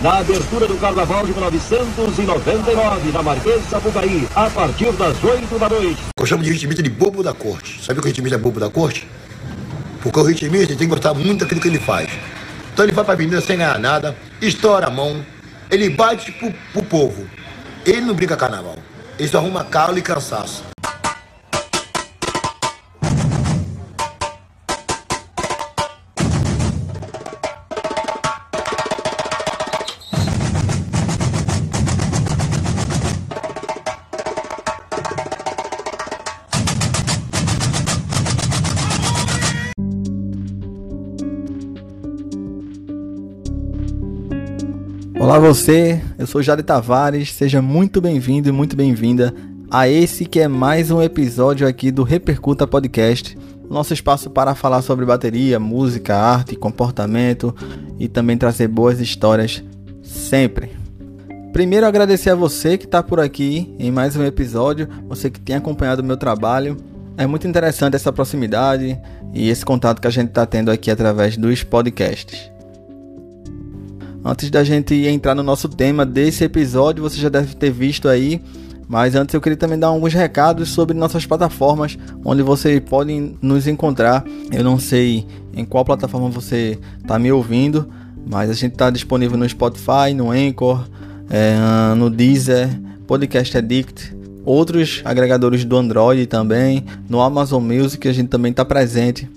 na abertura do Carnaval de 1999, na Marquês Sapucaí, a partir das 8 da noite. Eu chamo de ritmista de bobo da corte. Sabe o que o ritmista é bobo da corte? Porque o ritmista tem que gostar muito daquilo que ele faz. Então ele vai pra avenida sem ganhar nada, estoura a mão, ele bate pro, pro povo. Ele não brinca carnaval. Ele só arruma calo e cansaço. Olá você, eu sou Jade Tavares, seja muito bem-vindo e muito bem-vinda a esse que é mais um episódio aqui do Repercuta Podcast, nosso espaço para falar sobre bateria, música, arte, comportamento e também trazer boas histórias sempre. Primeiro agradecer a você que está por aqui em mais um episódio, você que tem acompanhado o meu trabalho. É muito interessante essa proximidade e esse contato que a gente está tendo aqui através dos podcasts. Antes da gente entrar no nosso tema desse episódio, você já deve ter visto aí. Mas antes eu queria também dar alguns recados sobre nossas plataformas, onde você pode nos encontrar. Eu não sei em qual plataforma você está me ouvindo, mas a gente está disponível no Spotify, no Anchor, é, no Deezer, Podcast Addict, outros agregadores do Android também, no Amazon Music a gente também está presente.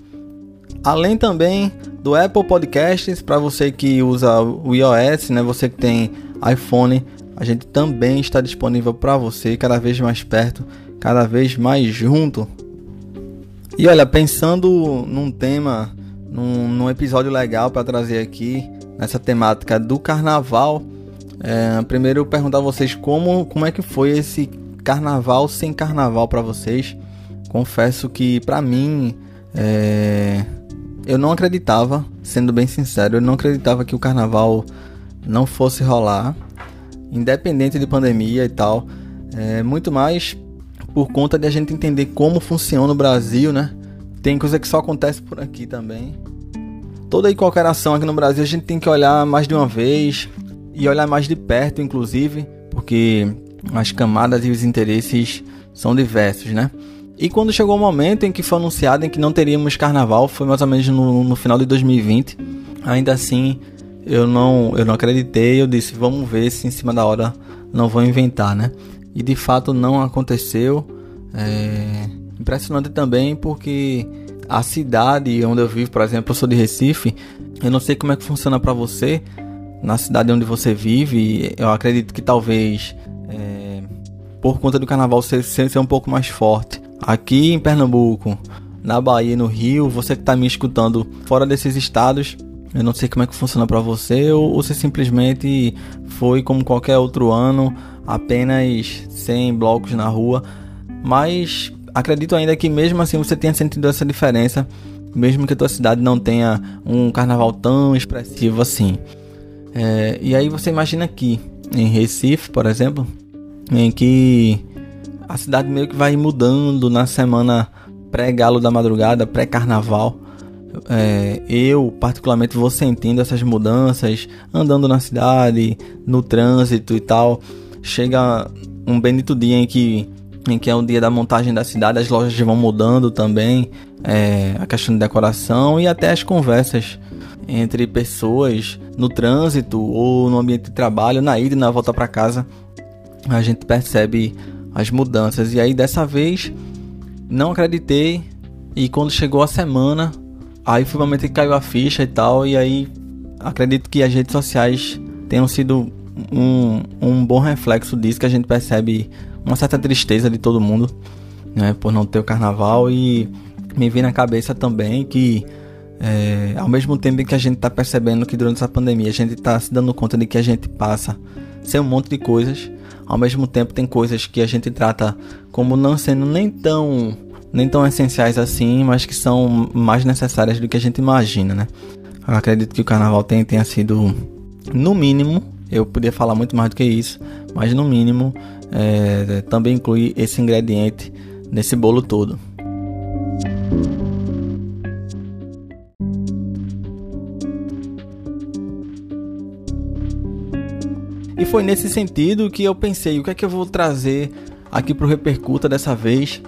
Além também do Apple Podcasts, para você que usa o iOS, né, você que tem iPhone, a gente também está disponível para você, cada vez mais perto, cada vez mais junto. E olha, pensando num tema, num, num episódio legal para trazer aqui, nessa temática do carnaval, é, primeiro eu perguntar a vocês como, como é que foi esse carnaval sem carnaval para vocês. Confesso que para mim é, eu não acreditava, sendo bem sincero, eu não acreditava que o carnaval não fosse rolar, independente de pandemia e tal. É, muito mais por conta de a gente entender como funciona o Brasil, né? Tem coisa que só acontece por aqui também. Toda e qualquer ação aqui no Brasil a gente tem que olhar mais de uma vez e olhar mais de perto, inclusive, porque as camadas e os interesses são diversos, né? E quando chegou o momento em que foi anunciado em que não teríamos carnaval, foi mais ou menos no, no final de 2020. Ainda assim, eu não, eu não acreditei. Eu disse, vamos ver se em cima da hora não vão inventar, né? E de fato não aconteceu. É impressionante também porque a cidade onde eu vivo, por exemplo, eu sou de Recife. Eu não sei como é que funciona para você na cidade onde você vive. Eu acredito que talvez é, por conta do carnaval ser, ser um pouco mais forte aqui em Pernambuco, na Bahia, no Rio, você que está me escutando fora desses estados, eu não sei como é que funciona para você ou, ou se simplesmente foi como qualquer outro ano, apenas sem blocos na rua, mas acredito ainda que mesmo assim você tenha sentido essa diferença, mesmo que a tua cidade não tenha um carnaval tão expressivo assim. É, e aí você imagina aqui em Recife, por exemplo, em que a cidade meio que vai mudando na semana pré-galo da madrugada, pré-carnaval. É, eu, particularmente, vou sentindo essas mudanças, andando na cidade, no trânsito e tal. Chega um bendito dia em que, em que é o dia da montagem da cidade, as lojas vão mudando também, é, a questão de decoração e até as conversas entre pessoas no trânsito ou no ambiente de trabalho, na ida e na volta para casa. A gente percebe as mudanças. E aí dessa vez não acreditei. E quando chegou a semana, aí foi o momento que caiu a ficha e tal, e aí acredito que as redes sociais tenham sido um, um bom reflexo disso, que a gente percebe uma certa tristeza de todo mundo, né, por não ter o carnaval. E me vem na cabeça também que é, ao mesmo tempo que a gente está percebendo que durante essa pandemia a gente está se dando conta de que a gente passa sem um monte de coisas, ao mesmo tempo tem coisas que a gente trata como não sendo nem tão nem tão essenciais assim, mas que são mais necessárias do que a gente imagina, né? Eu acredito que o carnaval tem, tenha sido, no mínimo, eu podia falar muito mais do que isso, mas no mínimo é, também inclui esse ingrediente nesse bolo todo. Foi nesse sentido que eu pensei, o que é que eu vou trazer aqui pro Repercuta dessa vez,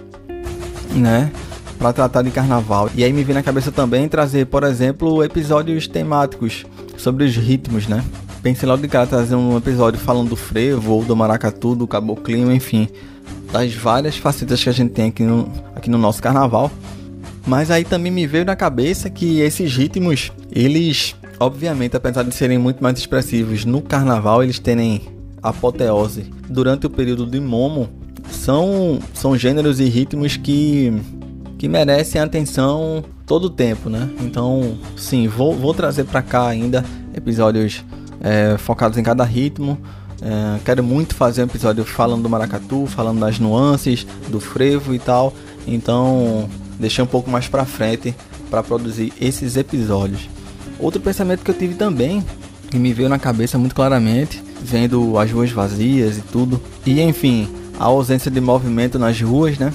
né? Para tratar de carnaval. E aí me veio na cabeça também trazer, por exemplo, episódios temáticos sobre os ritmos, né? Pensei logo de cara trazer um episódio falando do frevo, ou do maracatu, do caboclinho, enfim, das várias facetas que a gente tem aqui no, aqui no nosso carnaval. Mas aí também me veio na cabeça que esses ritmos, eles, obviamente, apesar de serem muito mais expressivos no carnaval, eles têm apoteose durante o período de momo. São, são gêneros e ritmos que, que merecem atenção todo o tempo, né? Então, sim, vou, vou trazer para cá ainda episódios é, focados em cada ritmo. É, quero muito fazer um episódio falando do maracatu, falando das nuances, do frevo e tal. Então, deixei um pouco mais para frente para produzir esses episódios. Outro pensamento que eu tive também, que me veio na cabeça muito claramente, vendo as ruas vazias e tudo, e enfim, a ausência de movimento nas ruas, né?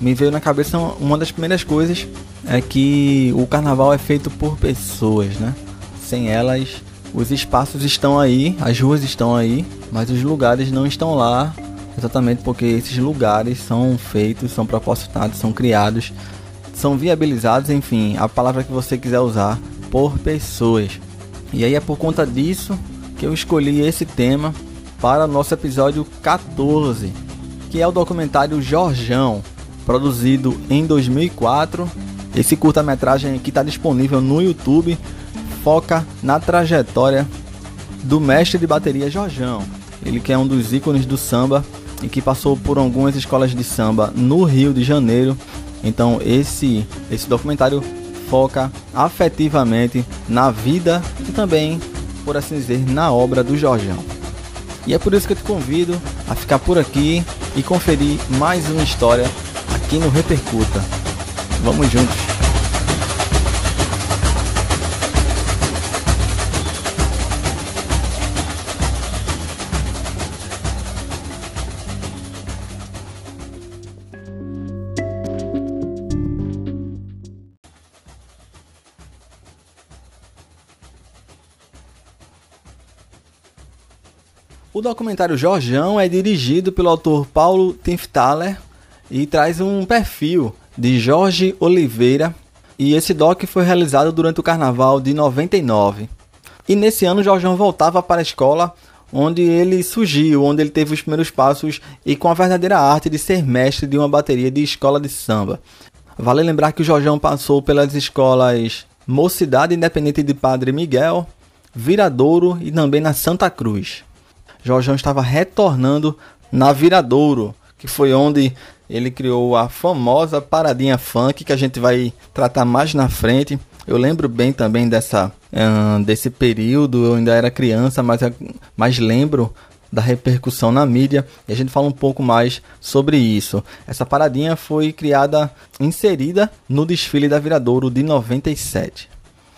Me veio na cabeça uma das primeiras coisas é que o carnaval é feito por pessoas, né? Sem elas, os espaços estão aí, as ruas estão aí, mas os lugares não estão lá, exatamente porque esses lugares são feitos, são proporcionados, são criados são viabilizados, enfim, a palavra que você quiser usar, por pessoas. E aí é por conta disso que eu escolhi esse tema para nosso episódio 14, que é o documentário Jorjão, produzido em 2004. Esse curta-metragem que está disponível no YouTube foca na trajetória do mestre de bateria Jorjão. Ele que é um dos ícones do samba e que passou por algumas escolas de samba no Rio de Janeiro então esse esse documentário foca afetivamente na vida e também, por assim dizer, na obra do Jorgeão. E é por isso que eu te convido a ficar por aqui e conferir mais uma história aqui no Repercuta. Vamos juntos! Documentário Jorjão é dirigido pelo autor Paulo Tifthaler e traz um perfil de Jorge Oliveira. E esse doc foi realizado durante o carnaval de 99. E nesse ano Jorjão voltava para a escola onde ele surgiu, onde ele teve os primeiros passos e com a verdadeira arte de ser mestre de uma bateria de escola de samba. Vale lembrar que o Jorjão passou pelas escolas Mocidade Independente de Padre Miguel, Viradouro e também na Santa Cruz. Jorjão estava retornando na Viradouro, que foi onde ele criou a famosa paradinha funk que a gente vai tratar mais na frente. Eu lembro bem também dessa desse período, eu ainda era criança, mas, mas lembro da repercussão na mídia e a gente fala um pouco mais sobre isso. Essa paradinha foi criada, inserida no desfile da Viradouro de 97.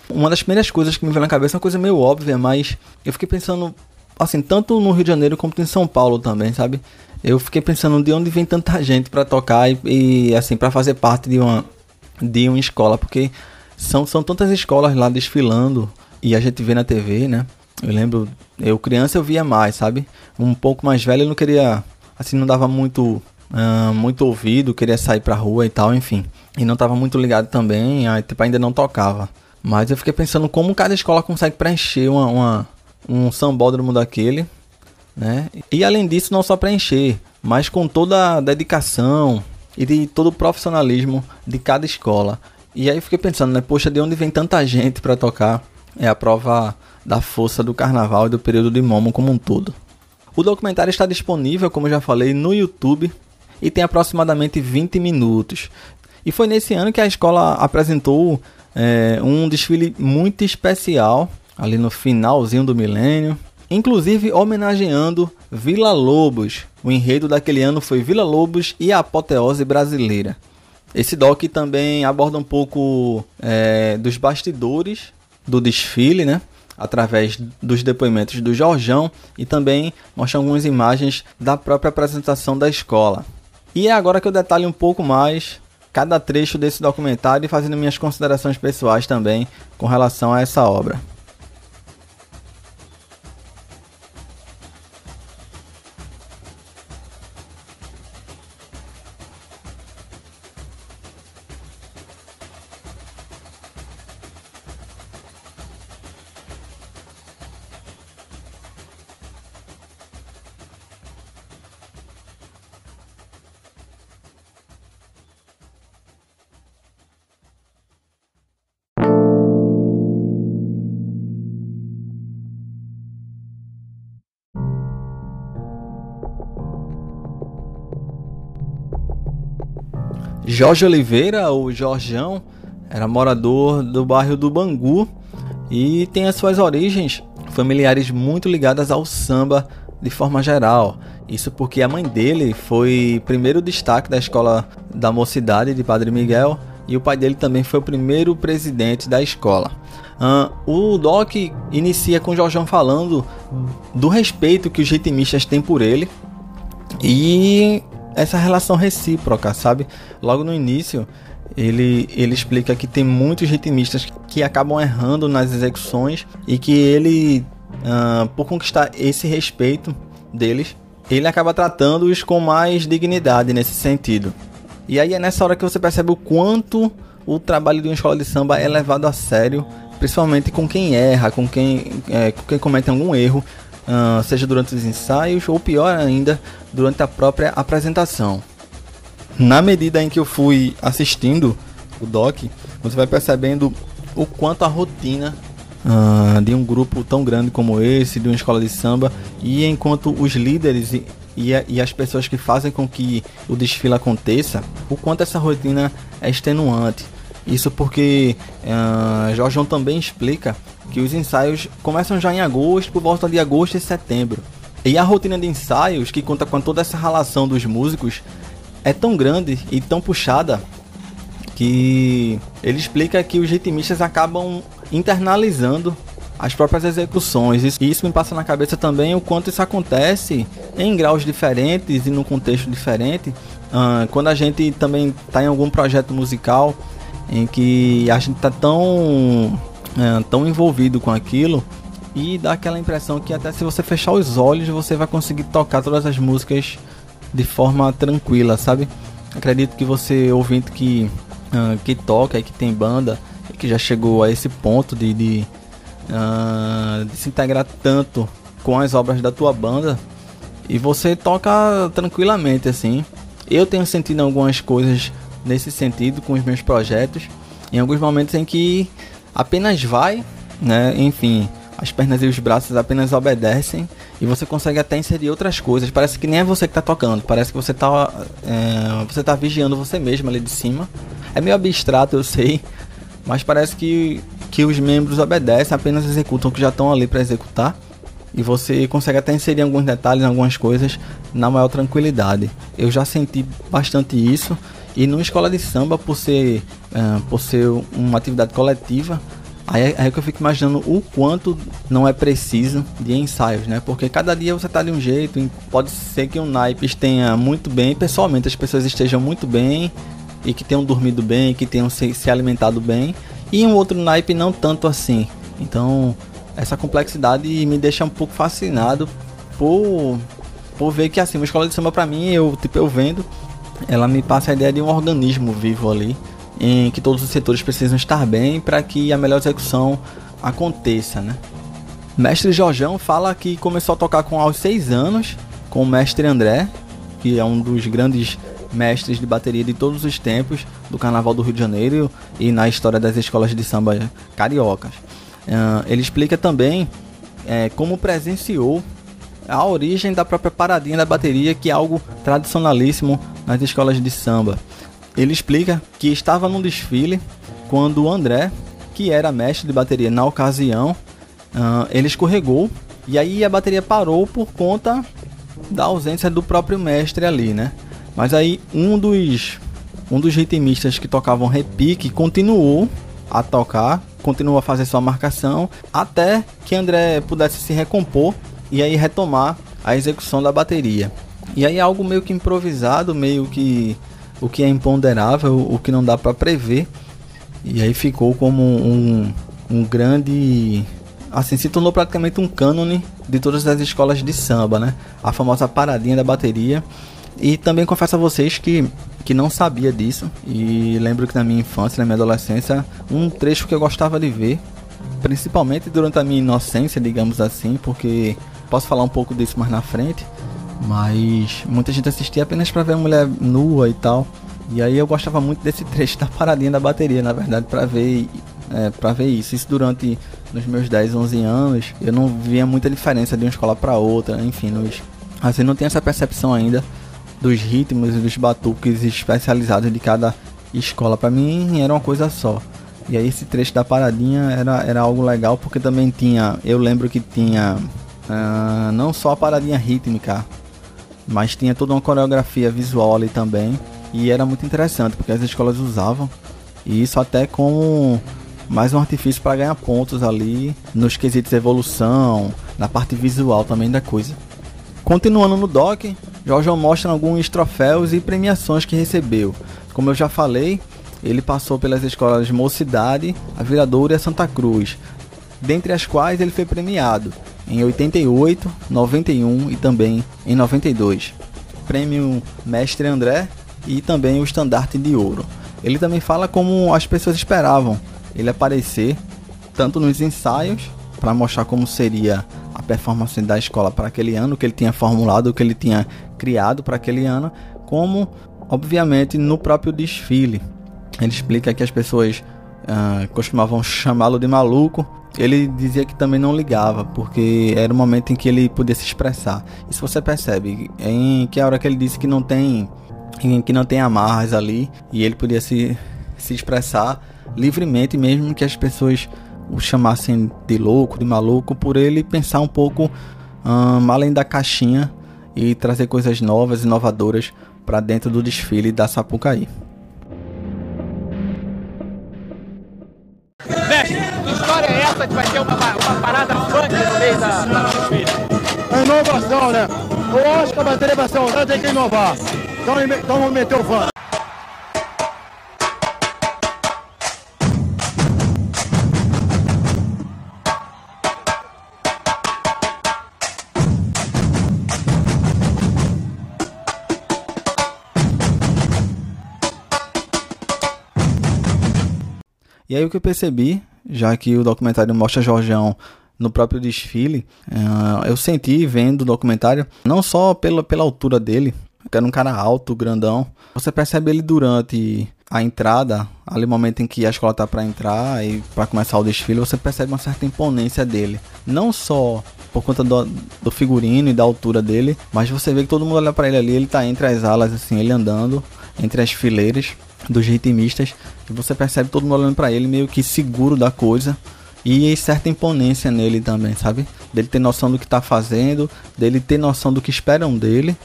Uma das primeiras coisas que me veio na cabeça uma coisa meio óbvia, mas eu fiquei pensando assim, tanto no Rio de Janeiro como em São Paulo também, sabe? Eu fiquei pensando de onde vem tanta gente para tocar e, e assim, para fazer parte de uma de uma escola, porque são, são tantas escolas lá desfilando e a gente vê na TV, né? Eu lembro, eu criança eu via mais, sabe? Um pouco mais velho eu não queria, assim, não dava muito uh, muito ouvido, queria sair pra rua e tal, enfim. E não tava muito ligado também, aí, tipo, ainda não tocava. Mas eu fiquei pensando como cada escola consegue preencher uma, uma um sambódromo daquele, né? E além disso, não só preencher, mas com toda a dedicação e de todo o profissionalismo de cada escola. E aí fiquei pensando, né? Poxa, de onde vem tanta gente para tocar? É a prova da força do carnaval e do período de Momo como um todo. O documentário está disponível, como já falei, no YouTube e tem aproximadamente 20 minutos. E foi nesse ano que a escola apresentou é, um desfile muito especial ali no finalzinho do milênio, inclusive homenageando Vila Lobos. O enredo daquele ano foi Vila Lobos e a apoteose brasileira. Esse doc também aborda um pouco é, dos bastidores do desfile, né? Através dos depoimentos do Jorjão e também mostra algumas imagens da própria apresentação da escola. E é agora que eu detalhe um pouco mais cada trecho desse documentário e fazendo minhas considerações pessoais também com relação a essa obra. Jorge Oliveira, o Jorjão, era morador do bairro do Bangu e tem as suas origens familiares muito ligadas ao samba de forma geral. Isso porque a mãe dele foi primeiro destaque da escola da mocidade de Padre Miguel e o pai dele também foi o primeiro presidente da escola. Uh, o Doc inicia com o Jorjão falando do respeito que os ritmistas têm por ele e essa relação recíproca, sabe? Logo no início, ele, ele explica que tem muitos ritmistas que acabam errando nas execuções e que ele, uh, por conquistar esse respeito deles, ele acaba tratando-os com mais dignidade nesse sentido. E aí é nessa hora que você percebe o quanto o trabalho de uma escola de samba é levado a sério principalmente com quem erra, com quem, é, com quem comete algum erro, uh, seja durante os ensaios ou pior ainda, durante a própria apresentação. Na medida em que eu fui assistindo o doc, você vai percebendo o quanto a rotina uh, de um grupo tão grande como esse, de uma escola de samba, e enquanto os líderes e, e, e as pessoas que fazem com que o desfile aconteça, o quanto essa rotina é extenuante isso porque uh, também explica que os ensaios começam já em agosto, por volta de agosto e setembro. E a rotina de ensaios, que conta com toda essa relação dos músicos, é tão grande e tão puxada que ele explica que os ritmistas acabam internalizando as próprias execuções. E isso me passa na cabeça também o quanto isso acontece em graus diferentes e num contexto diferente. Uh, quando a gente também está em algum projeto musical em que a gente tá tão, é, tão envolvido com aquilo e dá aquela impressão que até se você fechar os olhos você vai conseguir tocar todas as músicas de forma tranquila, sabe? Acredito que você ouvinte que, uh, que toca e que tem banda e que já chegou a esse ponto de, de, uh, de se integrar tanto com as obras da tua banda e você toca tranquilamente assim. Eu tenho sentido algumas coisas nesse sentido com os meus projetos. Em alguns momentos em que apenas vai, né? Enfim, as pernas e os braços apenas obedecem e você consegue até inserir outras coisas. Parece que nem é você que está tocando, parece que você está é, você tá vigiando você mesmo ali de cima. É meio abstrato, eu sei, mas parece que, que os membros obedecem, apenas executam o que já estão ali para executar. E você consegue até inserir alguns detalhes, algumas coisas na maior tranquilidade. Eu já senti bastante isso e numa escola de samba, por ser, uh, por ser uma atividade coletiva, aí, é que eu fico imaginando o quanto não é preciso de ensaios, né? Porque cada dia você tá de um jeito, pode ser que um naipe esteja muito bem, pessoalmente as pessoas estejam muito bem e que tenham dormido bem, que tenham se, se alimentado bem, e um outro naipe não tanto assim. Então, essa complexidade me deixa um pouco fascinado por, por ver que assim, uma escola de samba para mim, eu tipo eu vendo ela me passa a ideia de um organismo vivo ali, em que todos os setores precisam estar bem para que a melhor execução aconteça, né? Mestre Jorjão fala que começou a tocar com aos 6 anos com o mestre André, que é um dos grandes mestres de bateria de todos os tempos do Carnaval do Rio de Janeiro e na história das escolas de samba cariocas. Uh, ele explica também é, como presenciou a origem da própria paradinha da bateria, que é algo tradicionalíssimo nas escolas de samba. Ele explica que estava num desfile quando o André, que era mestre de bateria na ocasião, uh, ele escorregou e aí a bateria parou por conta da ausência do próprio mestre ali, né? Mas aí um dos um dos ritmistas que tocavam repique continuou a tocar, continuou a fazer sua marcação até que André pudesse se recompor e aí retomar a execução da bateria. E aí algo meio que improvisado, meio que o que é imponderável, o que não dá para prever. E aí ficou como um, um grande. Assim, se tornou praticamente um cânone de todas as escolas de samba, né? A famosa paradinha da bateria. E também confesso a vocês que, que não sabia disso. E lembro que na minha infância, na minha adolescência, um trecho que eu gostava de ver, principalmente durante a minha inocência, digamos assim, porque posso falar um pouco disso mais na frente mas muita gente assistia apenas para ver a mulher nua e tal. E aí eu gostava muito desse trecho da paradinha da bateria, na verdade, para ver é, para ver isso. Isso durante nos meus 10, 11 anos, eu não via muita diferença de uma escola para outra, enfim, nos, assim não tinha essa percepção ainda dos ritmos e dos batuques especializados de cada escola. Para mim era uma coisa só. E aí esse trecho da paradinha era, era algo legal porque também tinha, eu lembro que tinha uh, não só a paradinha rítmica, mas tinha toda uma coreografia visual ali também. E era muito interessante porque as escolas usavam e isso até como mais um artifício para ganhar pontos ali nos quesitos evolução, na parte visual também da coisa. Continuando no doc, Jorge mostra alguns troféus e premiações que recebeu. Como eu já falei, ele passou pelas escolas de Mocidade, a Viradouro e a Santa Cruz, dentre as quais ele foi premiado em 88, 91 e também em 92. Prêmio Mestre André e também o Estandarte de Ouro. Ele também fala como as pessoas esperavam ele aparecer tanto nos ensaios para mostrar como seria a performance da escola para aquele ano, que ele tinha formulado, que ele tinha criado para aquele ano, como obviamente no próprio desfile. Ele explica que as pessoas uh, costumavam chamá-lo de maluco. Ele dizia que também não ligava, porque era o momento em que ele podia se expressar. Isso você percebe, em que a hora que ele disse que não tem, em que não tem amarras ali, e ele podia se, se expressar livremente, mesmo que as pessoas o chamassem de louco, de maluco, por ele pensar um pouco além da caixinha e trazer coisas novas, inovadoras para dentro do desfile da Sapucaí. Inovação, né? Eu acho que a bateria vai ser usada, tem que inovar. Então, então vamos meter o funk. E aí o que eu percebi, já que o documentário mostra Jorjão no próprio desfile, uh, eu senti vendo o documentário, não só pela, pela altura dele, que era um cara alto, grandão, você percebe ele durante a entrada, ali no momento em que a escola tá para entrar e para começar o desfile, você percebe uma certa imponência dele. Não só por conta do, do, figurino e da altura dele, mas você vê que todo mundo olha para ele ali, ele tá entre as alas, assim, ele andando entre as fileiras dos ritmistas, e você percebe todo mundo olhando para ele meio que seguro da coisa e certa imponência nele também, sabe? Dele ter noção do que tá fazendo, dele ter noção do que esperam dele,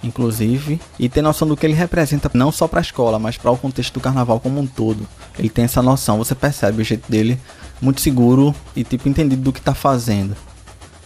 inclusive, e ter noção do que ele representa não só para a escola, mas para o contexto do carnaval como um todo. Ele tem essa noção, você percebe o jeito dele muito seguro e tipo entendido do que tá fazendo.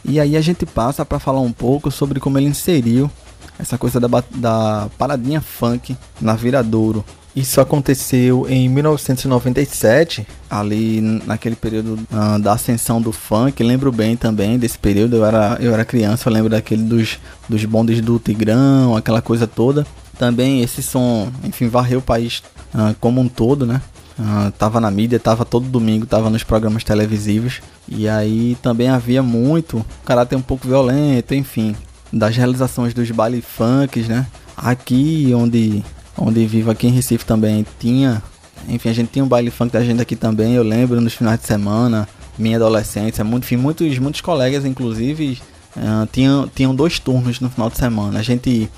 E aí a gente passa para falar um pouco sobre como ele inseriu essa coisa da, da paradinha funk na Viradouro. Isso aconteceu em 1997, ali naquele período uh, da ascensão do funk. Lembro bem também desse período, eu era, eu era criança, eu lembro daquele dos, dos bondes do Tigrão, aquela coisa toda. Também esse som, enfim, varreu o país uh, como um todo, né? Uh, tava na mídia, tava todo domingo, tava nos programas televisivos. E aí também havia muito caráter um pouco violento, enfim das realizações dos baile funks, né? Aqui onde onde vivo aqui em Recife também tinha, enfim, a gente tinha um baile funk da gente aqui também, eu lembro nos finais de semana, minha adolescência, muito, enfim, muitos muitos colegas inclusive uh, tinham tinham dois turnos no final de semana. A gente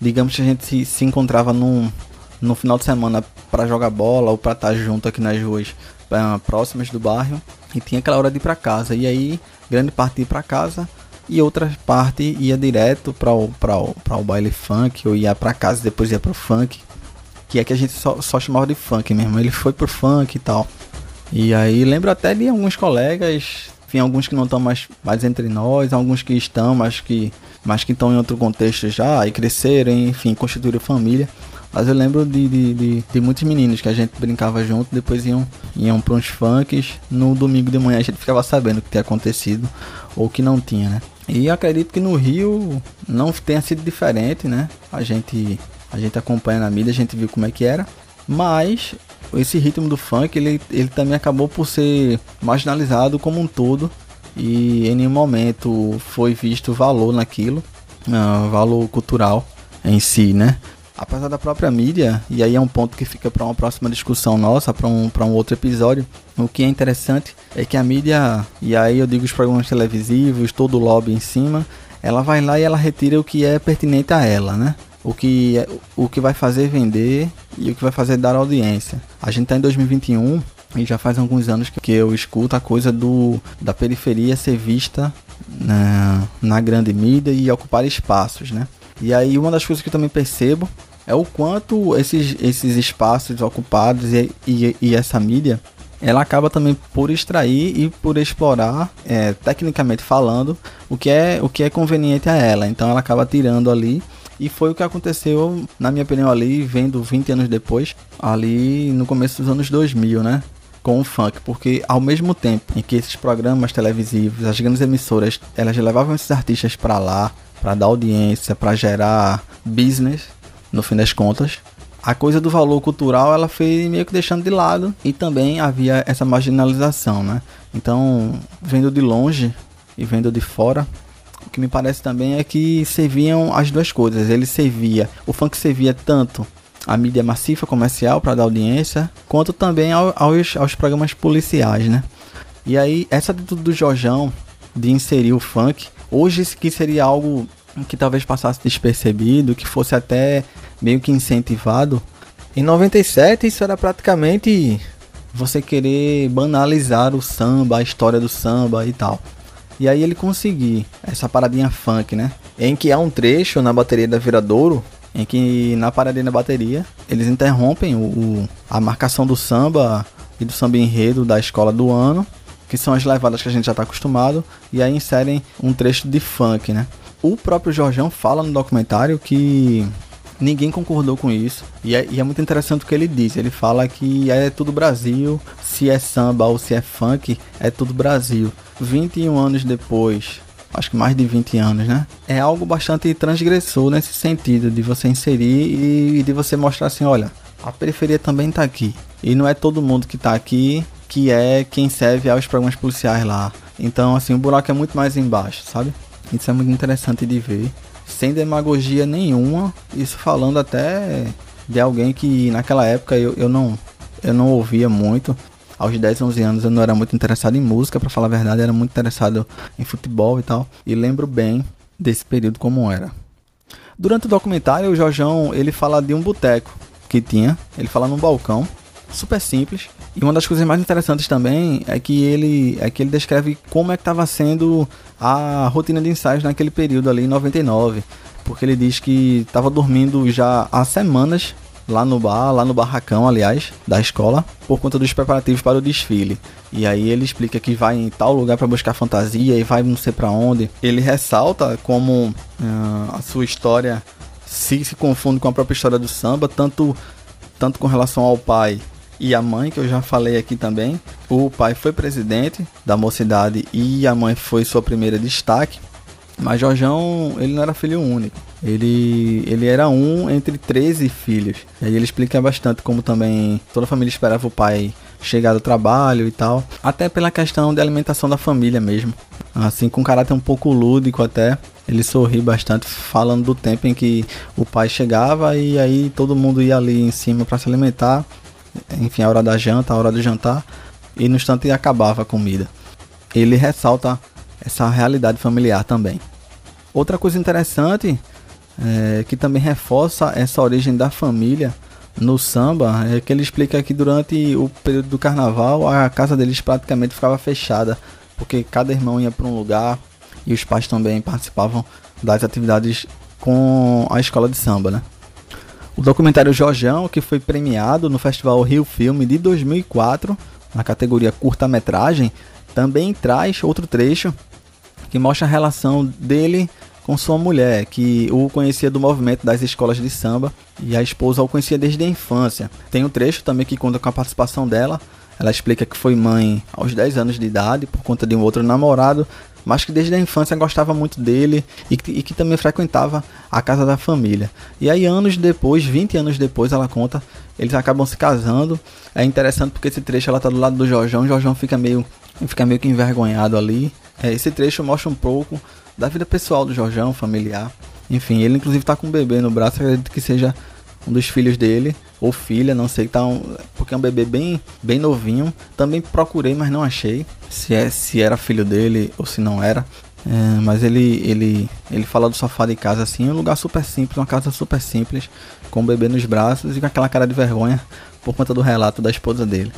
digamos que a gente se, se encontrava num no final de semana para jogar bola ou para estar junto aqui nas ruas uh, próximas do bairro e tinha aquela hora de ir para casa. E aí, grande parte de ir para casa, e outra parte ia direto para o, pra o, pra o baile funk, ou ia para casa depois ia pro funk, que é que a gente só, só chamava de funk mesmo. Ele foi pro funk e tal. E aí lembro até de alguns colegas, enfim, alguns que não estão mais, mais entre nós, alguns que estão, mas que mas que estão em outro contexto já e cresceram, enfim, constituíram família. Mas eu lembro de, de, de, de, muitos meninos que a gente brincava junto, depois iam, iam para uns funks. No domingo de manhã a gente ficava sabendo o que tinha acontecido ou que não tinha, né? E acredito que no Rio não tenha sido diferente, né? A gente, a gente acompanha na mídia, a gente viu como é que era. Mas esse ritmo do funk, ele, ele também acabou por ser marginalizado como um todo. E em nenhum momento foi visto valor naquilo, uh, valor cultural em si, né? Apesar da própria mídia, e aí é um ponto que fica para uma próxima discussão nossa, para um, um outro episódio, o que é interessante é que a mídia, e aí eu digo os programas televisivos, todo o lobby em cima, ela vai lá e ela retira o que é pertinente a ela, né? o que, é, o que vai fazer vender e o que vai fazer dar audiência. A gente está em 2021 e já faz alguns anos que eu escuto a coisa do da periferia ser vista na, na grande mídia e ocupar espaços, né? E aí uma das coisas que eu também percebo é o quanto esses, esses espaços ocupados e, e, e essa mídia ela acaba também por extrair e por explorar, é, tecnicamente falando, o que, é, o que é conveniente a ela. Então ela acaba tirando ali. E foi o que aconteceu, na minha opinião, ali, vendo 20 anos depois, ali no começo dos anos 2000, né? Com o funk, porque ao mesmo tempo em que esses programas televisivos, as grandes emissoras, elas levavam esses artistas para lá, para dar audiência, para gerar business, no fim das contas, a coisa do valor cultural ela foi meio que deixando de lado e também havia essa marginalização, né? Então, vendo de longe e vendo de fora, o que me parece também é que serviam as duas coisas. Ele servia, o funk servia tanto a mídia massiva comercial para dar audiência, quanto também ao, aos, aos programas policiais, né? E aí, essa atitude do Jorjão de inserir o funk, hoje que seria algo que talvez passasse despercebido, que fosse até meio que incentivado. Em 97 isso era praticamente você querer banalizar o samba, a história do samba e tal. E aí ele conseguir essa paradinha funk, né? Em que há um trecho na bateria da Viradouro, em que na paradinha da bateria eles interrompem o, o, a marcação do samba e do samba enredo da escola do ano, que são as levadas que a gente já está acostumado, e aí inserem um trecho de funk, né? O próprio Jorjão fala no documentário que ninguém concordou com isso. E é, e é, muito interessante o que ele diz. Ele fala que é tudo Brasil, se é samba ou se é funk, é tudo Brasil. 21 anos depois, acho que mais de 20 anos, né? É algo bastante transgressor nesse sentido, de você inserir e de você mostrar assim: olha, a periferia também tá aqui. E não é todo mundo que tá aqui que é quem serve aos programas policiais lá. Então, assim, o buraco é muito mais embaixo, sabe? Isso é muito interessante de ver. Sem demagogia nenhuma. Isso falando até de alguém que naquela época eu, eu, não, eu não ouvia muito. Aos 10, 11 anos eu não era muito interessado em música, para falar a verdade, era muito interessado em futebol e tal. E lembro bem desse período como era. Durante o documentário, o Jorjão ele fala de um boteco que tinha. Ele fala num balcão, super simples, e uma das coisas mais interessantes também é que ele é que ele descreve como é que estava sendo a rotina de ensaios naquele período ali em 99, porque ele diz que estava dormindo já há semanas lá no bar, lá no barracão, aliás, da escola, por conta dos preparativos para o desfile. E aí ele explica que vai em tal lugar para buscar fantasia e vai não sei para onde. Ele ressalta como uh, a sua história se, se confunde com a própria história do samba, tanto tanto com relação ao pai e a mãe, que eu já falei aqui também. O pai foi presidente da mocidade e a mãe foi sua primeira destaque. Mas Jorjão, ele não era filho único. Ele, ele era um entre 13 filhos. E aí ele explica bastante como também toda a família esperava o pai chegar do trabalho e tal. Até pela questão de alimentação da família mesmo. Assim, com um caráter um pouco lúdico até. Ele sorri bastante falando do tempo em que o pai chegava e aí todo mundo ia ali em cima para se alimentar enfim, a hora da janta, a hora do jantar, e no instante acabava a comida. Ele ressalta essa realidade familiar também. Outra coisa interessante é, que também reforça essa origem da família no samba é que ele explica que durante o período do carnaval a casa deles praticamente ficava fechada, porque cada irmão ia para um lugar e os pais também participavam das atividades com a escola de samba, né? O documentário Jorjão, que foi premiado no Festival Rio Filme de 2004, na categoria curta-metragem, também traz outro trecho que mostra a relação dele com sua mulher, que o conhecia do movimento das escolas de samba e a esposa o conhecia desde a infância. Tem um trecho também que conta com a participação dela. Ela explica que foi mãe aos 10 anos de idade por conta de um outro namorado, mas que desde a infância gostava muito dele e que, e que, também frequentava a casa da família. E aí, anos depois, 20 anos depois, ela conta, eles acabam se casando. É interessante porque esse trecho ela tá do lado do Jorjão, o Jorjão fica meio, fica meio que envergonhado ali. É, esse trecho mostra um pouco da vida pessoal do Jorjão, familiar. Enfim, ele inclusive tá com um bebê no braço, acredito que seja um dos filhos dele ou filha, não sei, tá um, porque é um bebê bem, bem novinho. Também procurei, mas não achei se é se era filho dele ou se não era. É, mas ele, ele, ele fala do sofá de casa assim, um lugar super simples, uma casa super simples, com o bebê nos braços e com aquela cara de vergonha por conta do relato da esposa dele.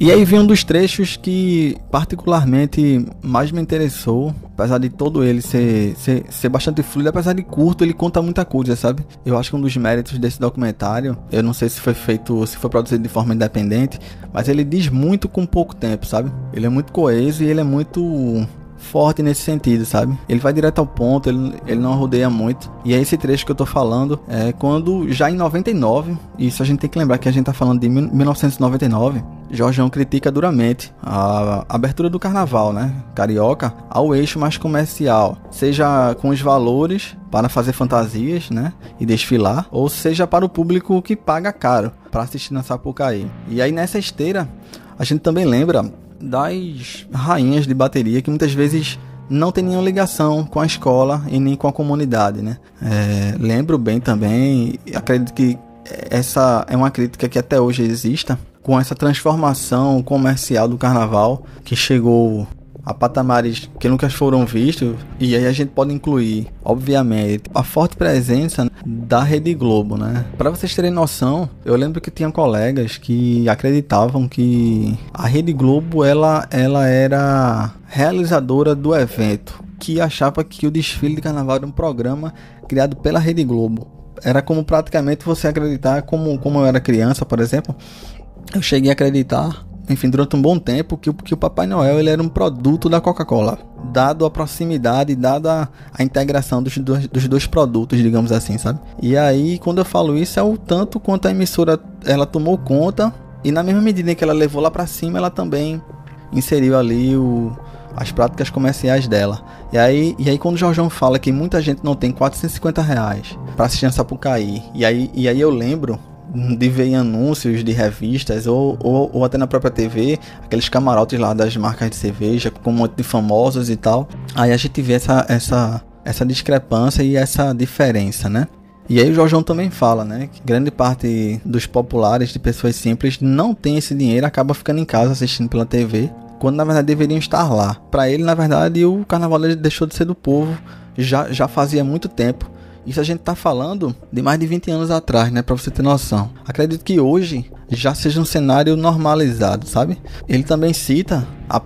E aí vem um dos trechos que particularmente mais me interessou, apesar de todo ele ser, ser, ser bastante fluido, apesar de curto, ele conta muita coisa, sabe? Eu acho que um dos méritos desse documentário, eu não sei se foi feito, se foi produzido de forma independente, mas ele diz muito com pouco tempo, sabe? Ele é muito coeso e ele é muito forte nesse sentido, sabe? Ele vai direto ao ponto, ele, ele não rodeia muito. E é esse trecho que eu tô falando é quando já em 99, isso a gente tem que lembrar que a gente tá falando de 1999, Jorgeão critica duramente a abertura do carnaval, né? Carioca ao eixo mais comercial, seja com os valores para fazer fantasias, né, e desfilar, ou seja para o público que paga caro para assistir na Sapucaí. E aí nessa esteira, a gente também lembra das rainhas de bateria que muitas vezes não tem nenhuma ligação com a escola e nem com a comunidade, né? É, lembro bem também, acredito que essa é uma crítica que até hoje exista com essa transformação comercial do carnaval que chegou a patamares que nunca foram vistos. E aí a gente pode incluir, obviamente, a forte presença da Rede Globo, né? Para vocês terem noção, eu lembro que tinha colegas que acreditavam que a Rede Globo ela, ela era realizadora do evento, que achava que o desfile de carnaval era um programa criado pela Rede Globo. Era como praticamente você acreditar, como, como eu era criança, por exemplo, eu cheguei a acreditar enfim, durante um bom tempo, que, que o Papai Noel ele era um produto da Coca-Cola. Dado a proximidade, dada a integração dos dois, dos dois produtos, digamos assim, sabe? E aí, quando eu falo isso, é o tanto quanto a emissora ela tomou conta e na mesma medida que ela levou lá para cima, ela também inseriu ali o, as práticas comerciais dela. E aí, e aí quando o Jorjão fala que muita gente não tem 450 reais para assistir a Sapucaí, e aí, e aí eu lembro de ver em anúncios de revistas ou, ou, ou, até na própria TV, aqueles camarotes lá das marcas de cerveja com um monte de famosos e tal. Aí a gente vê essa, essa, essa discrepância e essa diferença, né? E aí o Jorjão também fala, né, que grande parte dos populares, de pessoas simples, não tem esse dinheiro, acaba ficando em casa assistindo pela TV, quando na verdade deveriam estar lá. Para ele, na verdade, o carnaval deixou de ser do povo, já, já fazia muito tempo. Isso a gente tá falando de mais de 20 anos atrás, né? Pra você ter noção. Acredito que hoje já seja um cenário normalizado, sabe? Ele também cita a,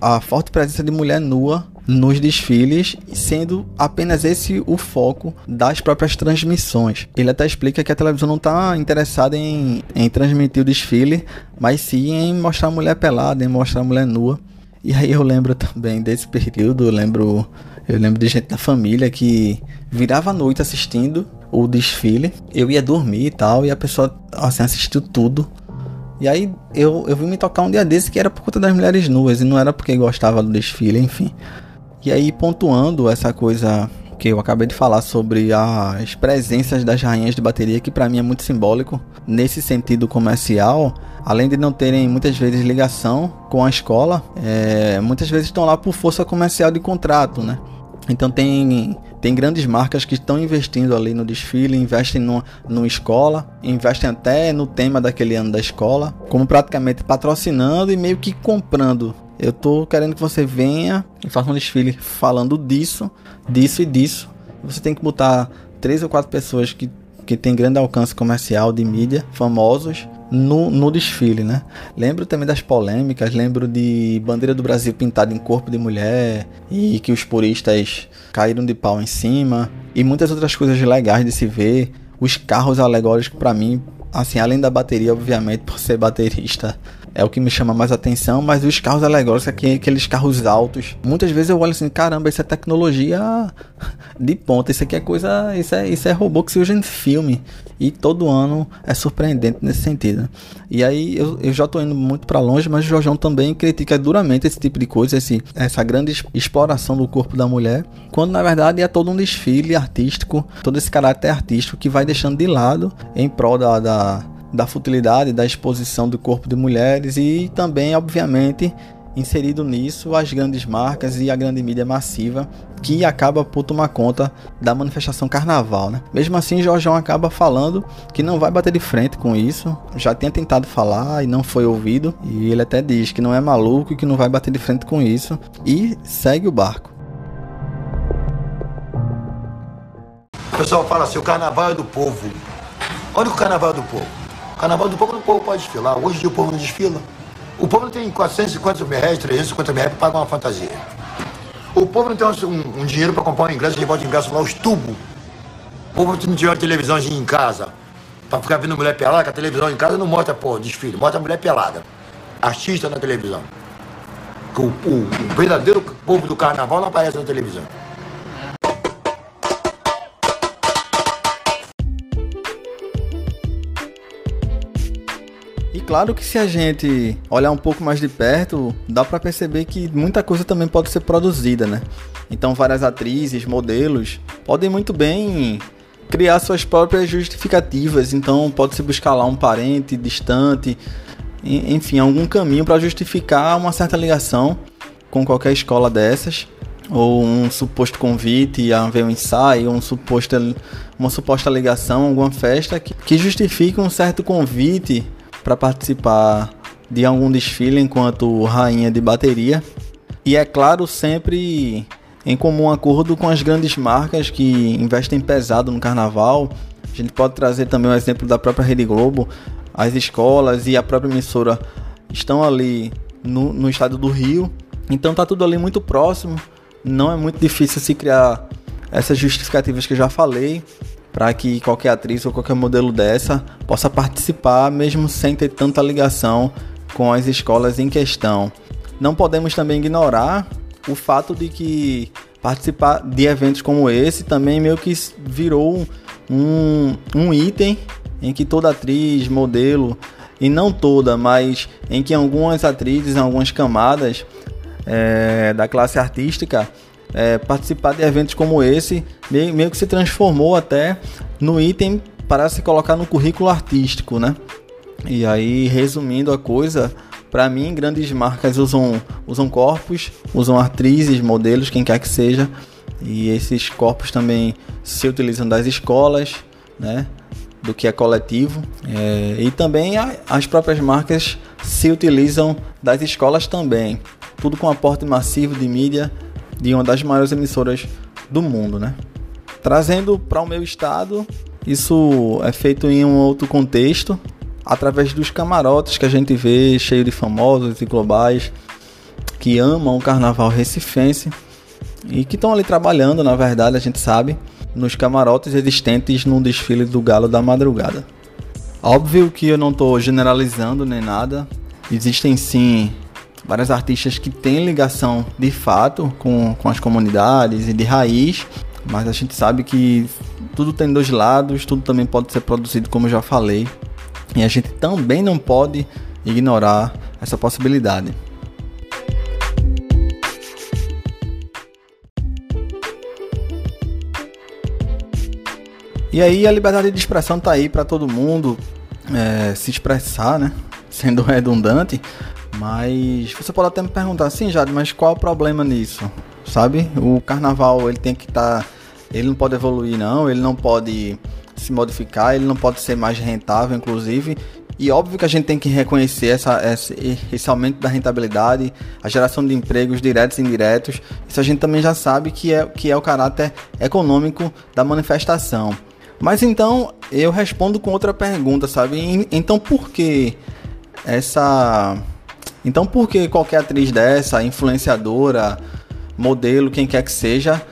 a, a forte presença de mulher nua nos desfiles, sendo apenas esse o foco das próprias transmissões. Ele até explica que a televisão não está interessada em, em transmitir o desfile, mas sim em mostrar a mulher pelada, em mostrar a mulher nua. E aí eu lembro também desse período, eu lembro eu lembro de gente da família que virava a noite assistindo o desfile. Eu ia dormir e tal, e a pessoa assim, assistiu tudo. E aí eu, eu vim me tocar um dia desse que era por conta das mulheres nuas, e não era porque gostava do desfile, enfim. E aí, pontuando essa coisa que eu acabei de falar sobre as presenças das rainhas de bateria, que para mim é muito simbólico nesse sentido comercial, além de não terem muitas vezes ligação com a escola, é, muitas vezes estão lá por força comercial de contrato, né? Então tem, tem grandes marcas que estão investindo ali no desfile, investem no, no escola, investem até no tema daquele ano da escola, como praticamente patrocinando e meio que comprando. Eu tô querendo que você venha e faça um desfile falando disso, disso e disso. Você tem que botar três ou quatro pessoas que, que têm grande alcance comercial de mídia, famosos, no, no desfile, né? Lembro também das polêmicas, lembro de bandeira do Brasil pintada em corpo de mulher e que os puristas caíram de pau em cima e muitas outras coisas legais de se ver. Os carros alegóricos para mim, assim, além da bateria, obviamente, por ser baterista, é o que me chama mais atenção, mas os carros alegóricos, aqueles carros altos, muitas vezes eu olho assim, caramba, isso é tecnologia de ponta, isso aqui é coisa, isso é, isso é robô que se usa em filme, e todo ano é surpreendente nesse sentido. E aí eu, eu já tô indo muito para longe, mas o Jorjão também critica duramente esse tipo de coisa, esse, essa grande exploração do corpo da mulher, quando na verdade é todo um desfile artístico, todo esse caráter artístico que vai deixando de lado em prol da, da da futilidade da exposição do corpo de mulheres e também, obviamente, inserido nisso as grandes marcas e a grande mídia massiva que acaba por tomar conta da manifestação carnaval, né? Mesmo assim, Jorjão acaba falando que não vai bater de frente com isso. Já tinha tentado falar e não foi ouvido, e ele até diz que não é maluco e que não vai bater de frente com isso e segue o barco. O pessoal fala assim, o carnaval é do povo. Olha o carnaval do povo. Carnaval do povo, o povo pode desfilar. Hoje o povo não desfila. O povo não tem 450 mil reais, 350 mil reais para pagar uma fantasia. O povo não tem um, um dinheiro para comprar um ingresso, ele bota ingresso lá, os tubos. O povo não tiver televisão em casa para ficar vendo mulher pelada, que a televisão em casa não mostra, pô, desfile, mostra mulher pelada. Artista na televisão. O, o, o verdadeiro povo do carnaval não aparece na televisão. Claro que se a gente olhar um pouco mais de perto, dá para perceber que muita coisa também pode ser produzida, né? Então várias atrizes, modelos podem muito bem criar suas próprias justificativas, então pode-se buscar lá um parente distante, enfim, algum caminho para justificar uma certa ligação com qualquer escola dessas, ou um suposto convite a ver um ensaio, um suposto, uma suposta ligação, alguma festa que, que justifique um certo convite para participar de algum desfile enquanto rainha de bateria. E é claro, sempre em comum acordo com as grandes marcas que investem pesado no carnaval. A gente pode trazer também o exemplo da própria Rede Globo. As escolas e a própria emissora estão ali no, no estado do Rio. Então tá tudo ali muito próximo. Não é muito difícil se criar essas justificativas que eu já falei para que qualquer atriz ou qualquer modelo dessa possa participar, mesmo sem ter tanta ligação com as escolas em questão. Não podemos também ignorar o fato de que participar de eventos como esse também meio que virou um, um item em que toda atriz, modelo, e não toda, mas em que algumas atrizes, algumas camadas é, da classe artística é, participar de eventos como esse meio, meio que se transformou até no item para se colocar no currículo artístico, né? E aí, resumindo a coisa, para mim, grandes marcas usam, usam corpos, usam atrizes, modelos, quem quer que seja, e esses corpos também se utilizam das escolas, né? Do que é coletivo, é, e também a, as próprias marcas se utilizam das escolas também, tudo com aporte massivo de mídia de uma das maiores emissoras do mundo, né? Trazendo para o meu estado, isso é feito em um outro contexto, através dos camarotes que a gente vê cheio de famosos e globais que amam o carnaval recifense e que estão ali trabalhando, na verdade, a gente sabe, nos camarotes existentes no desfile do Galo da Madrugada. Óbvio que eu não estou generalizando nem nada, existem sim várias artistas que têm ligação de fato com, com as comunidades e de raiz, mas a gente sabe que tudo tem dois lados, tudo também pode ser produzido, como eu já falei, e a gente também não pode ignorar essa possibilidade. E aí a liberdade de expressão tá aí para todo mundo é, se expressar, né? Sendo redundante, mas você pode até me perguntar assim, Jade, mas qual o problema nisso? Sabe? O carnaval ele tem que estar. Tá, ele não pode evoluir, não, ele não pode se modificar, ele não pode ser mais rentável, inclusive. E óbvio que a gente tem que reconhecer essa, esse, esse aumento da rentabilidade, a geração de empregos diretos e indiretos. Isso a gente também já sabe que é, que é o caráter econômico da manifestação. Mas então eu respondo com outra pergunta, sabe? Então por que essa então, por que qualquer atriz dessa, influenciadora, modelo, quem quer que seja,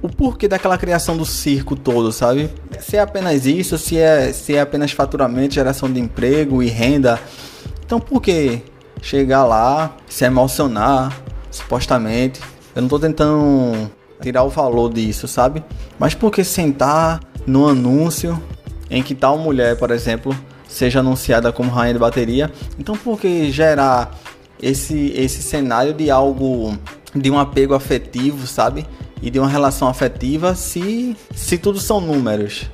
o porquê daquela criação do circo todo, sabe? Se é apenas isso, se é, se é apenas faturamento, geração de emprego e renda. Então, por que chegar lá, se emocionar, supostamente? Eu não tô tentando tirar o valor disso, sabe? Mas por que sentar no anúncio em que tal mulher, por exemplo, seja anunciada como rainha de bateria. Então, por que gerar esse, esse cenário de algo, de um apego afetivo, sabe? E de uma relação afetiva se, se tudo são números.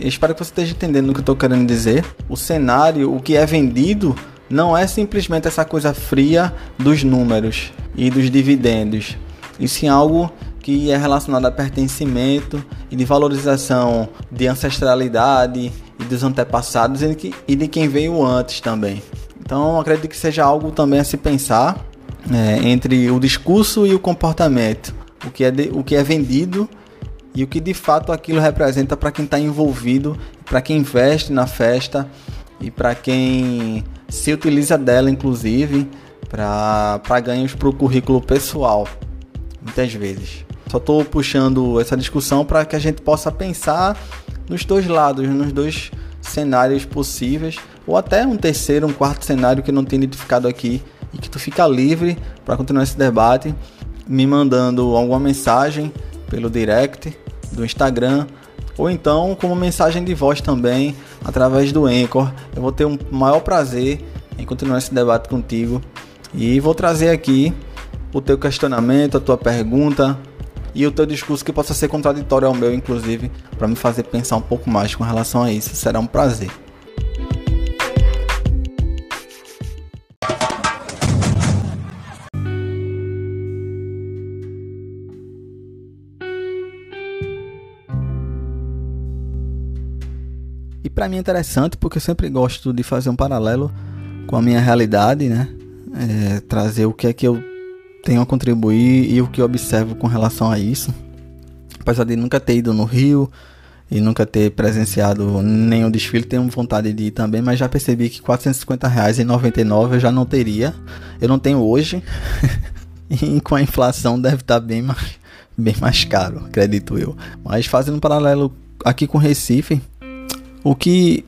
espero que você esteja entendendo o que eu estou querendo dizer. O cenário, o que é vendido, não é simplesmente essa coisa fria dos números e dos dividendos. Isso é algo que é relacionado a pertencimento e de valorização de ancestralidade e dos antepassados e de quem veio antes também. Então acredito que seja algo também a se pensar é, entre o discurso e o comportamento, o que é, de, o que é vendido e o que de fato aquilo representa para quem está envolvido, para quem investe na festa e para quem se utiliza dela, inclusive, para ganhos para o currículo pessoal, muitas vezes. Só estou puxando essa discussão para que a gente possa pensar nos dois lados, nos dois cenários possíveis, ou até um terceiro, um quarto cenário que não tenho identificado aqui e que tu fica livre para continuar esse debate, me mandando alguma mensagem pelo direct do Instagram ou então como mensagem de voz também através do Anchor. Eu vou ter um maior prazer em continuar esse debate contigo e vou trazer aqui o teu questionamento, a tua pergunta, e o teu discurso que possa ser contraditório ao meu, inclusive, para me fazer pensar um pouco mais com relação a isso. Será um prazer. Para mim é interessante porque eu sempre gosto de fazer um paralelo com a minha realidade, né? É, trazer o que é que eu tenho a contribuir e o que eu observo com relação a isso. Apesar de nunca ter ido no Rio e nunca ter presenciado nenhum desfile, tenho vontade de ir também, mas já percebi que R$ 450,99 eu já não teria. Eu não tenho hoje. e com a inflação deve estar bem mais, bem mais caro, acredito eu. Mas fazendo um paralelo aqui com Recife, o que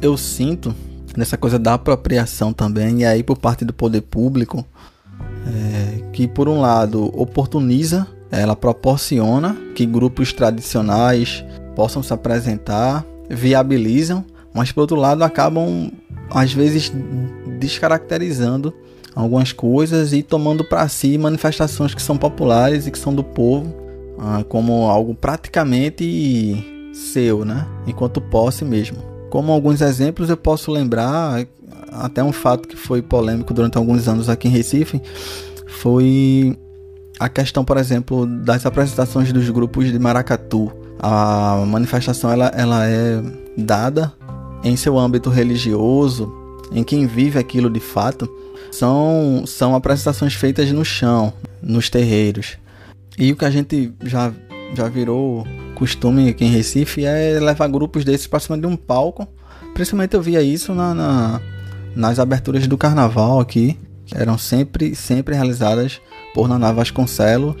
eu sinto nessa coisa da apropriação também, e aí por parte do poder público, é, que por um lado oportuniza, ela proporciona que grupos tradicionais possam se apresentar, viabilizam, mas por outro lado acabam às vezes descaracterizando algumas coisas e tomando para si manifestações que são populares e que são do povo ah, como algo praticamente seu, né? Enquanto posse mesmo. Como alguns exemplos eu posso lembrar até um fato que foi polêmico durante alguns anos aqui em Recife foi a questão, por exemplo, das apresentações dos grupos de maracatu. A manifestação ela, ela é dada em seu âmbito religioso, em quem vive aquilo de fato. São, são apresentações feitas no chão, nos terreiros. E o que a gente já, já virou costume aqui em Recife é levar grupos desses para cima de um palco. Principalmente eu via isso na, na nas aberturas do carnaval aqui, que eram sempre, sempre realizadas por Naná Vasconcelos,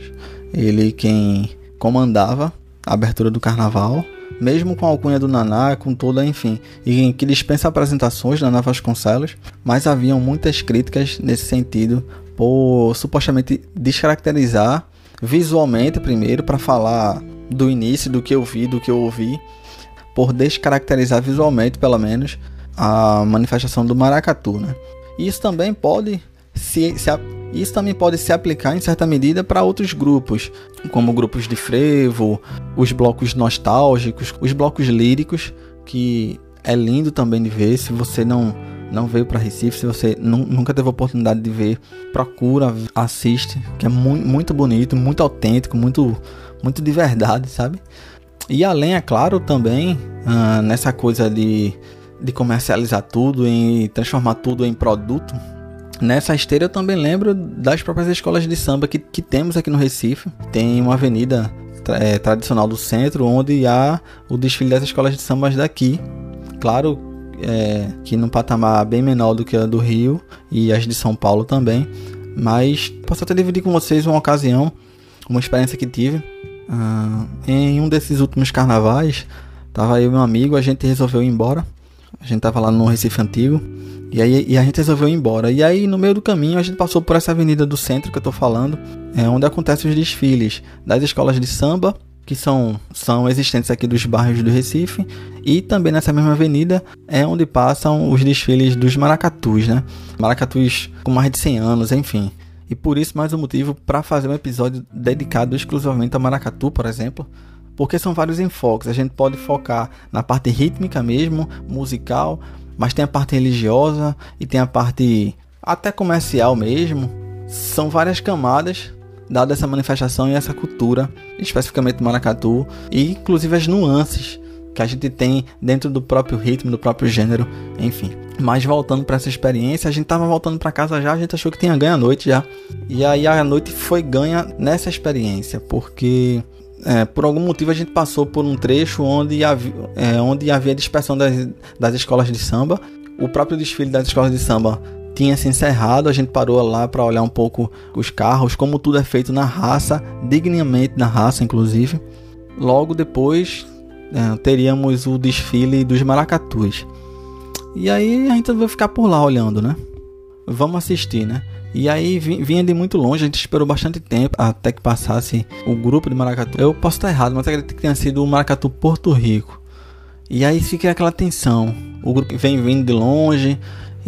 ele quem comandava a abertura do carnaval, mesmo com a alcunha do Naná, com toda, enfim, e que dispensa apresentações Naná Vasconcelos, mas haviam muitas críticas nesse sentido por supostamente descaracterizar visualmente primeiro para falar do início do que eu vi, do que eu ouvi, por descaracterizar visualmente, pelo menos, a manifestação do maracatu, né? Isso também pode se, se isso também pode se aplicar em certa medida para outros grupos, como grupos de frevo, os blocos nostálgicos, os blocos líricos, que é lindo também de ver. Se você não não veio para Recife, se você nunca teve a oportunidade de ver, procura, assiste, que é muito, muito bonito, muito autêntico, muito muito de verdade, sabe? E além, é claro, também uh, nessa coisa de de comercializar tudo e transformar tudo em produto. Nessa esteira eu também lembro das próprias escolas de samba que, que temos aqui no Recife. Tem uma avenida é, tradicional do centro onde há o desfile das escolas de sambas daqui. Claro é, que num patamar bem menor do que a do Rio e as de São Paulo também. Mas posso até dividir com vocês uma ocasião, uma experiência que tive. Uh, em um desses últimos carnavais, tava eu meu amigo, a gente resolveu ir embora a gente tava lá no Recife Antigo. E aí e a gente resolveu ir embora. E aí, no meio do caminho, a gente passou por essa avenida do centro que eu tô falando, é onde acontecem os desfiles das escolas de samba, que são, são existentes aqui dos bairros do Recife. E também nessa mesma avenida é onde passam os desfiles dos maracatus, né? Maracatus com mais de 100 anos, enfim. E por isso, mais um motivo para fazer um episódio dedicado exclusivamente a maracatu, por exemplo porque são vários enfoques. A gente pode focar na parte rítmica mesmo, musical, mas tem a parte religiosa e tem a parte até comercial mesmo. São várias camadas dada essa manifestação e essa cultura, especificamente maracatu, e inclusive as nuances que a gente tem dentro do próprio ritmo, do próprio gênero, enfim. Mas voltando para essa experiência, a gente tava voltando para casa já, a gente achou que tinha ganho a noite já. E aí a noite foi ganha nessa experiência, porque é, por algum motivo a gente passou por um trecho onde havia, é, onde havia dispersão das, das escolas de samba. O próprio desfile das escolas de samba tinha se encerrado, a gente parou lá para olhar um pouco os carros, como tudo é feito na raça, dignamente na raça, inclusive. Logo depois teríamos o desfile dos maracatus. E aí a gente vai ficar por lá olhando, né? Vamos assistir, né? E aí vinha de muito longe, a gente esperou bastante tempo até que passasse o grupo de maracatu. Eu posso estar errado, mas acredito que tenha sido o maracatu Porto Rico. E aí fica aquela tensão. O grupo vem vindo de longe,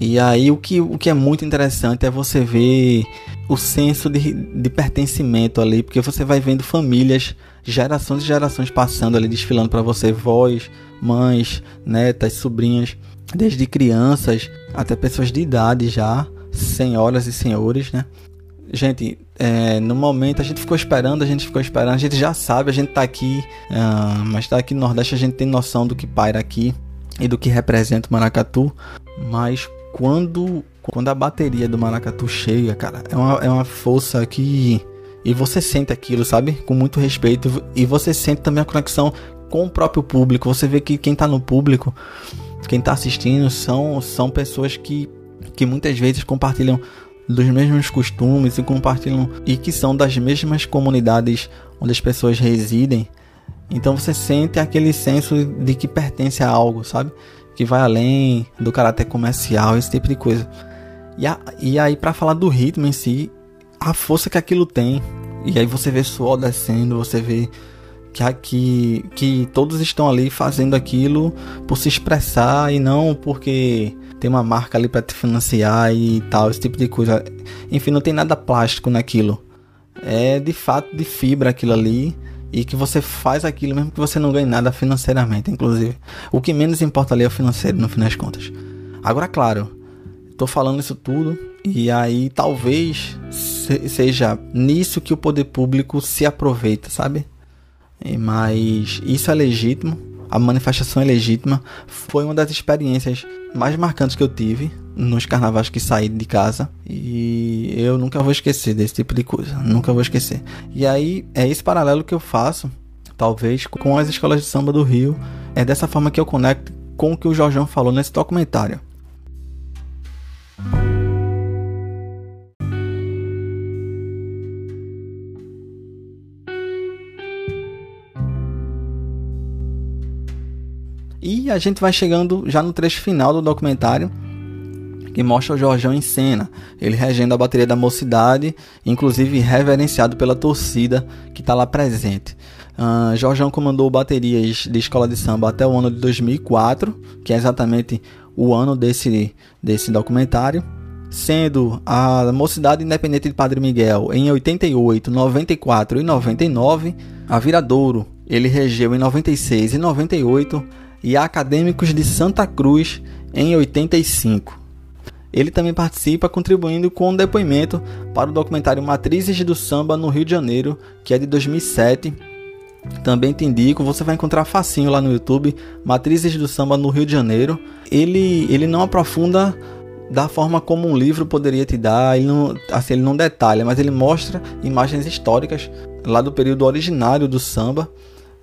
e aí o que, o que é muito interessante é você ver o senso de, de pertencimento ali, porque você vai vendo famílias, gerações e gerações passando ali, desfilando para você, vós, mães, netas, sobrinhas, desde crianças até pessoas de idade já, senhoras e senhores, né? Gente, é, no momento a gente ficou esperando, a gente ficou esperando, a gente já sabe, a gente tá aqui, uh, mas tá aqui no Nordeste, a gente tem noção do que paira aqui e do que representa o Maracatu, mas quando, quando a bateria do maracatu chega, cara, é uma, é uma força que. E você sente aquilo, sabe? Com muito respeito. E você sente também a conexão com o próprio público. Você vê que quem tá no público, quem tá assistindo, são, são pessoas que, que muitas vezes compartilham dos mesmos costumes e compartilham e que são das mesmas comunidades onde as pessoas residem. Então você sente aquele senso de que pertence a algo, sabe? Que vai além do caráter comercial, esse tipo de coisa. E, a, e aí, para falar do ritmo em si, a força que aquilo tem. E aí você vê suor descendo, você vê que aqui que todos estão ali fazendo aquilo por se expressar e não porque tem uma marca ali para te financiar e tal, esse tipo de coisa. Enfim, não tem nada plástico naquilo. É de fato de fibra aquilo ali e que você faz aquilo mesmo que você não ganhe nada financeiramente, inclusive. O que menos importa ali é o financeiro, no fim das contas. Agora, claro, estou falando isso tudo e aí talvez seja nisso que o poder público se aproveita, sabe? Mas isso é legítimo, a manifestação é legítima. Foi uma das experiências mais marcantes que eu tive nos carnavais que saí de casa e eu nunca vou esquecer desse tipo de coisa, nunca vou esquecer. E aí é esse paralelo que eu faço, talvez com as escolas de samba do Rio, é dessa forma que eu conecto com o que o Jorjão falou nesse documentário. E a gente vai chegando já no trecho final do documentário, que mostra o Jorjão em cena, ele regendo a bateria da mocidade, inclusive reverenciado pela torcida que está lá presente. Uh, comandou baterias de escola de samba até o ano de 2004, que é exatamente o ano desse, desse documentário, sendo a Mocidade Independente de Padre Miguel em 88, 94 e 99, a Viradouro ele regeu em 96 e 98 e Acadêmicos de Santa Cruz em 85. Ele também participa contribuindo com um depoimento para o documentário Matrizes do Samba no Rio de Janeiro, que é de 2007. Também te indico, você vai encontrar facinho lá no YouTube, Matrizes do Samba no Rio de Janeiro. Ele, ele não aprofunda da forma como um livro poderia te dar, ele não, assim, ele não detalha, mas ele mostra imagens históricas lá do período originário do samba,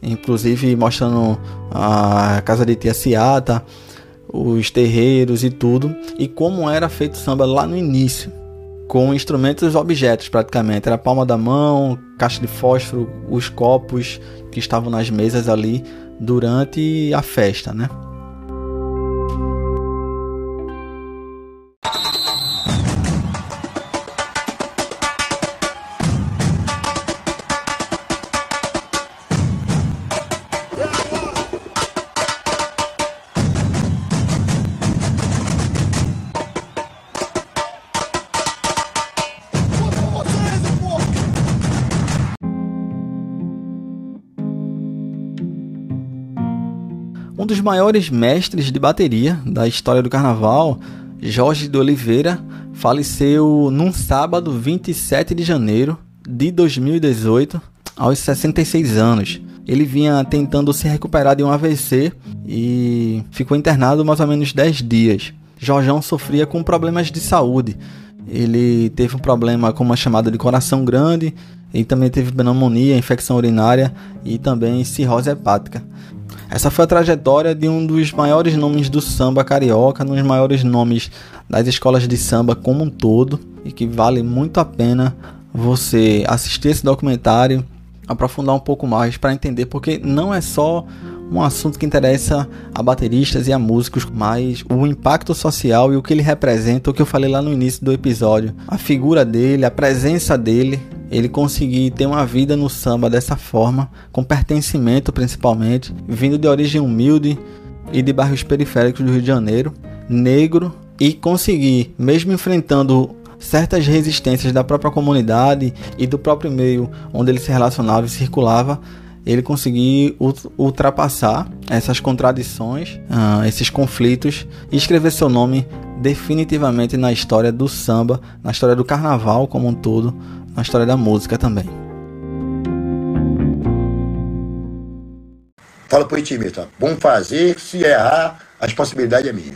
inclusive mostrando a casa de Tia Ciata, os terreiros e tudo, e como era feito samba lá no início, com instrumentos objetos praticamente, era palma da mão, caixa de fósforo, os copos que estavam nas mesas ali durante a festa, né? Maiores mestres de bateria da história do carnaval, Jorge de Oliveira, faleceu num sábado 27 de janeiro de 2018, aos 66 anos. Ele vinha tentando se recuperar de um AVC e ficou internado mais ou menos 10 dias. Jorjão sofria com problemas de saúde. Ele teve um problema com uma chamada de coração grande, e também teve pneumonia, infecção urinária e também cirrose hepática. Essa foi a trajetória de um dos maiores nomes do samba carioca, um dos maiores nomes das escolas de samba como um todo, e que vale muito a pena você assistir esse documentário, aprofundar um pouco mais para entender, porque não é só um assunto que interessa a bateristas e a músicos, mas o impacto social e o que ele representa, o que eu falei lá no início do episódio, a figura dele, a presença dele, ele conseguir ter uma vida no samba dessa forma, com pertencimento principalmente, vindo de origem humilde e de bairros periféricos do Rio de Janeiro, negro e conseguir, mesmo enfrentando certas resistências da própria comunidade e do próprio meio onde ele se relacionava e circulava, ele conseguir ultrapassar essas contradições, uh, esses conflitos e escrever seu nome definitivamente na história do samba, na história do carnaval como um todo, na história da música também. Fala pro intimista, vamos fazer, se errar, a responsabilidade é minha.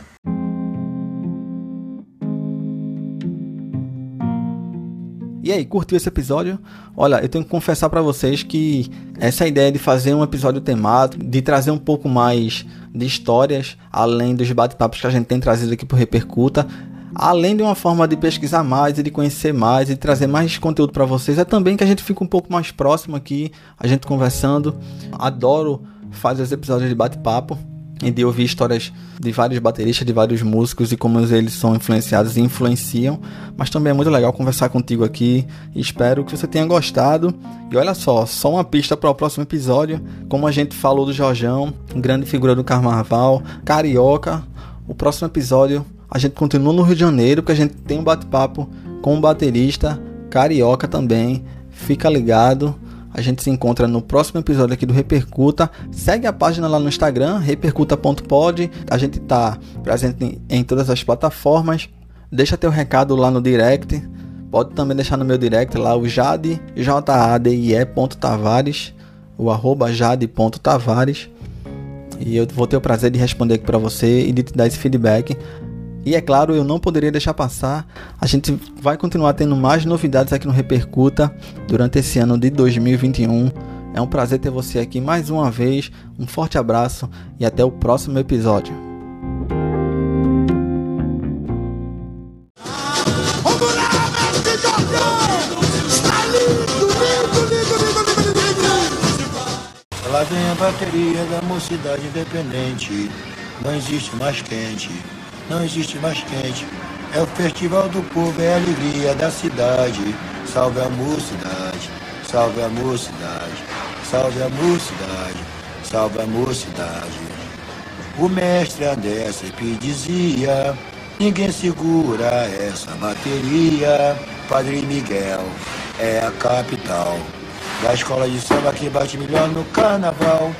E aí, curtiu esse episódio? Olha, eu tenho que confessar para vocês que essa ideia de fazer um episódio temático, de trazer um pouco mais de histórias, além dos bate-papos que a gente tem trazido aqui pro Repercuta, além de uma forma de pesquisar mais e de conhecer mais e trazer mais conteúdo para vocês, é também que a gente fica um pouco mais próximo aqui, a gente conversando. Adoro fazer os episódios de bate-papo e de ouvir histórias de vários bateristas, de vários músicos e como eles são influenciados e influenciam. Mas também é muito legal conversar contigo aqui. Espero que você tenha gostado. E olha só, só uma pista para o próximo episódio. Como a gente falou do Jorjão, grande figura do carnaval, carioca. O próximo episódio a gente continua no Rio de Janeiro, porque a gente tem um bate-papo com um baterista carioca também. Fica ligado. A gente se encontra no próximo episódio aqui do Repercuta. Segue a página lá no Instagram, repercuta.pod. A gente está presente em todas as plataformas. Deixa teu recado lá no direct. Pode também deixar no meu direct lá o Jade, J-A-D-I-E Tavares, o arroba jade.tavares. E eu vou ter o prazer de responder aqui para você e de te dar esse feedback. E é claro, eu não poderia deixar passar. A gente vai continuar tendo mais novidades aqui no Repercuta durante esse ano de 2021. É um prazer ter você aqui mais uma vez. Um forte abraço e até o próximo episódio. Lá vem a bateria da mocidade independente. Não existe mais quente não existe mais quente. É o festival do povo, é a alegria da cidade. Salve a mocidade, salve a mocidade, salve a mocidade, salve a mocidade. O mestre André sempre dizia: ninguém segura essa bateria. Padre Miguel é a capital da escola de samba que bate melhor no carnaval.